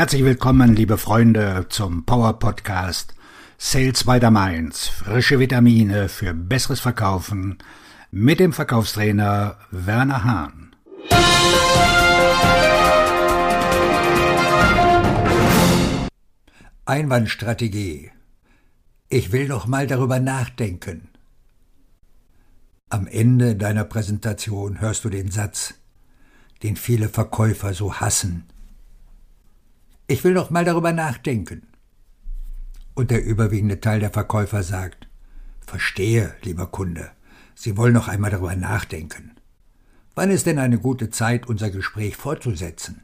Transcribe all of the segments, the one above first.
Herzlich willkommen, liebe Freunde, zum Power Podcast Sales by the Mainz. Frische Vitamine für besseres Verkaufen mit dem Verkaufstrainer Werner Hahn. Einwandstrategie. Ich will noch mal darüber nachdenken. Am Ende deiner Präsentation hörst du den Satz, den viele Verkäufer so hassen. Ich will noch mal darüber nachdenken. Und der überwiegende Teil der Verkäufer sagt, Verstehe, lieber Kunde, Sie wollen noch einmal darüber nachdenken. Wann ist denn eine gute Zeit, unser Gespräch fortzusetzen?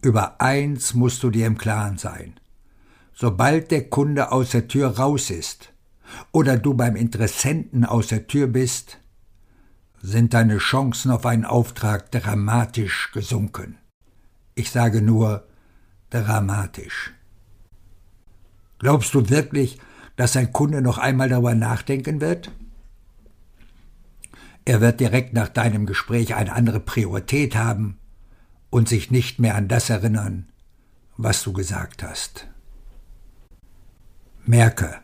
Über eins musst du dir im Klaren sein. Sobald der Kunde aus der Tür raus ist oder du beim Interessenten aus der Tür bist, sind deine Chancen auf einen Auftrag dramatisch gesunken. Ich sage nur dramatisch. Glaubst du wirklich, dass ein Kunde noch einmal darüber nachdenken wird? Er wird direkt nach deinem Gespräch eine andere Priorität haben und sich nicht mehr an das erinnern, was du gesagt hast. Merke,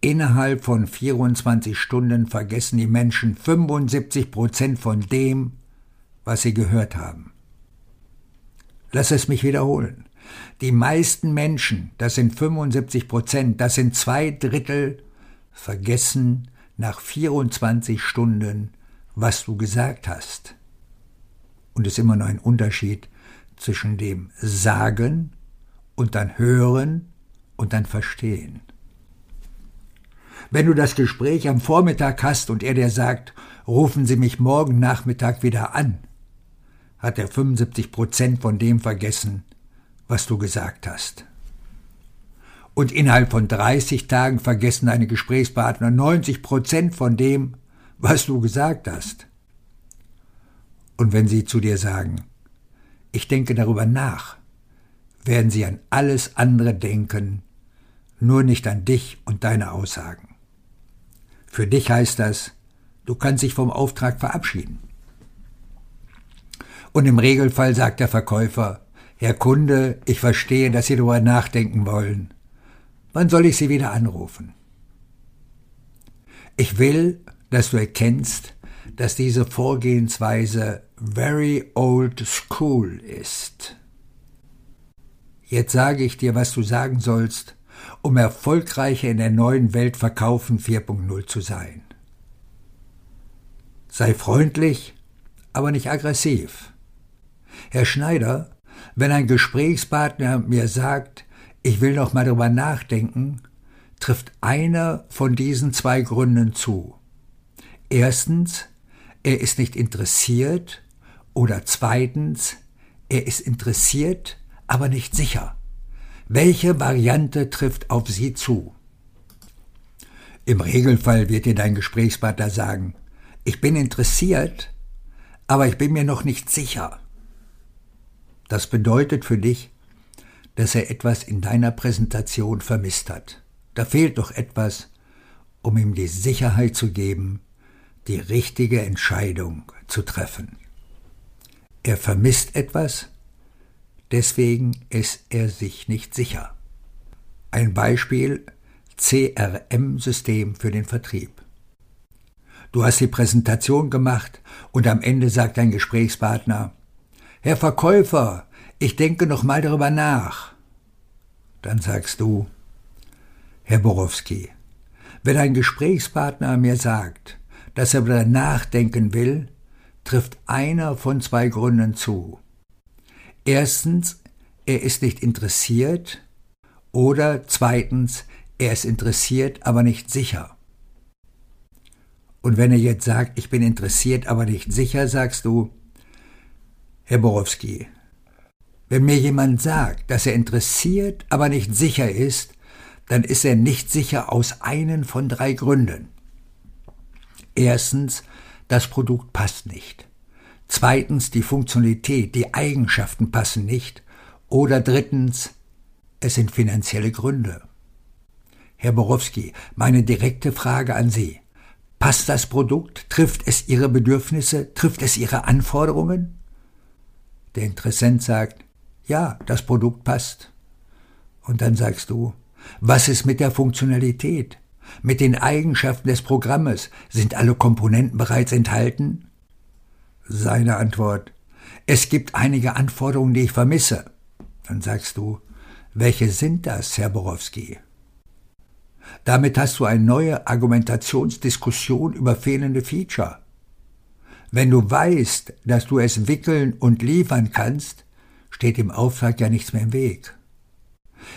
innerhalb von 24 Stunden vergessen die Menschen 75 Prozent von dem, was sie gehört haben. Lass es mich wiederholen. Die meisten Menschen, das sind 75 Prozent, das sind zwei Drittel, vergessen nach 24 Stunden, was du gesagt hast. Und es ist immer noch ein Unterschied zwischen dem Sagen und dann Hören und dann Verstehen. Wenn du das Gespräch am Vormittag hast und er dir sagt, rufen Sie mich morgen Nachmittag wieder an, hat er 75 Prozent von dem vergessen, was du gesagt hast. Und innerhalb von 30 Tagen vergessen deine Gesprächspartner 90 Prozent von dem, was du gesagt hast. Und wenn sie zu dir sagen, ich denke darüber nach, werden sie an alles andere denken, nur nicht an dich und deine Aussagen. Für dich heißt das, du kannst dich vom Auftrag verabschieden. Und im Regelfall sagt der Verkäufer, Herr Kunde, ich verstehe, dass Sie darüber nachdenken wollen. Wann soll ich Sie wieder anrufen? Ich will, dass du erkennst, dass diese Vorgehensweise very old school ist. Jetzt sage ich dir, was du sagen sollst, um erfolgreicher in der neuen Welt Verkaufen 4.0 zu sein. Sei freundlich, aber nicht aggressiv. Herr Schneider, wenn ein Gesprächspartner mir sagt, ich will noch mal darüber nachdenken, trifft einer von diesen zwei Gründen zu. Erstens, er ist nicht interessiert oder zweitens, er ist interessiert, aber nicht sicher. Welche Variante trifft auf Sie zu? Im Regelfall wird dir dein Gesprächspartner sagen, ich bin interessiert, aber ich bin mir noch nicht sicher. Das bedeutet für dich, dass er etwas in deiner Präsentation vermisst hat. Da fehlt doch etwas, um ihm die Sicherheit zu geben, die richtige Entscheidung zu treffen. Er vermisst etwas, deswegen ist er sich nicht sicher. Ein Beispiel CRM-System für den Vertrieb. Du hast die Präsentation gemacht und am Ende sagt dein Gesprächspartner, Herr Verkäufer, ich denke noch mal darüber nach. Dann sagst du, Herr Borowski, wenn ein Gesprächspartner mir sagt, dass er darüber nachdenken will, trifft einer von zwei Gründen zu. Erstens, er ist nicht interessiert oder zweitens, er ist interessiert, aber nicht sicher. Und wenn er jetzt sagt, ich bin interessiert, aber nicht sicher, sagst du, Herr Borowski, wenn mir jemand sagt, dass er interessiert, aber nicht sicher ist, dann ist er nicht sicher aus einen von drei Gründen. Erstens, das Produkt passt nicht. Zweitens, die Funktionalität, die Eigenschaften passen nicht. Oder drittens, es sind finanzielle Gründe. Herr Borowski, meine direkte Frage an Sie. Passt das Produkt? Trifft es Ihre Bedürfnisse? Trifft es Ihre Anforderungen? Der Interessent sagt, Ja, das Produkt passt. Und dann sagst du, was ist mit der Funktionalität? Mit den Eigenschaften des Programmes? Sind alle Komponenten bereits enthalten? Seine Antwort, es gibt einige Anforderungen, die ich vermisse. Dann sagst du, welche sind das, Herr Borowski? Damit hast du eine neue Argumentationsdiskussion über fehlende Feature. Wenn du weißt, dass du es wickeln und liefern kannst, steht dem Auftrag ja nichts mehr im Weg.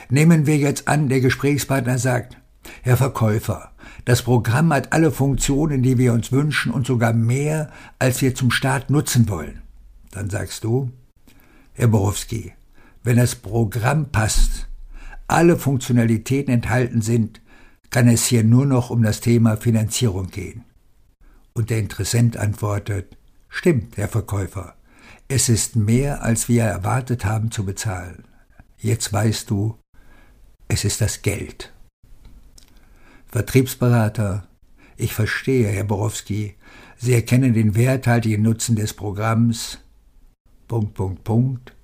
Nehmen wir jetzt an, der Gesprächspartner sagt, Herr Verkäufer, das Programm hat alle Funktionen, die wir uns wünschen und sogar mehr, als wir zum Start nutzen wollen. Dann sagst du, Herr Borowski, wenn das Programm passt, alle Funktionalitäten enthalten sind, kann es hier nur noch um das Thema Finanzierung gehen. Und der Interessent antwortet, stimmt, Herr Verkäufer, es ist mehr, als wir erwartet haben zu bezahlen. Jetzt weißt du, es ist das Geld. Vertriebsberater, ich verstehe, Herr Borowski, Sie erkennen den werthaltigen Nutzen des Programms. Punkt, Punkt, Punkt.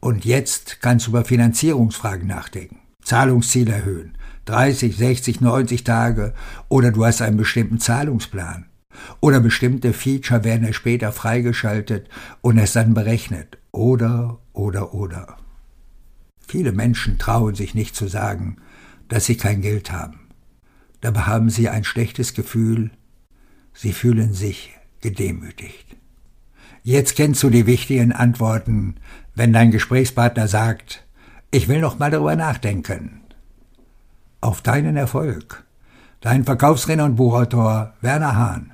Und jetzt kannst du über Finanzierungsfragen nachdenken. Zahlungsziel erhöhen, 30, 60, 90 Tage oder du hast einen bestimmten Zahlungsplan. Oder bestimmte Feature werden erst später freigeschaltet und es dann berechnet. Oder, oder, oder. Viele Menschen trauen sich nicht zu sagen, dass sie kein Geld haben. Dabei haben sie ein schlechtes Gefühl, sie fühlen sich gedemütigt. Jetzt kennst du die wichtigen Antworten, wenn dein Gesprächspartner sagt, ich will noch mal darüber nachdenken auf deinen Erfolg. Dein Verkaufsrenner und Buchautor Werner Hahn.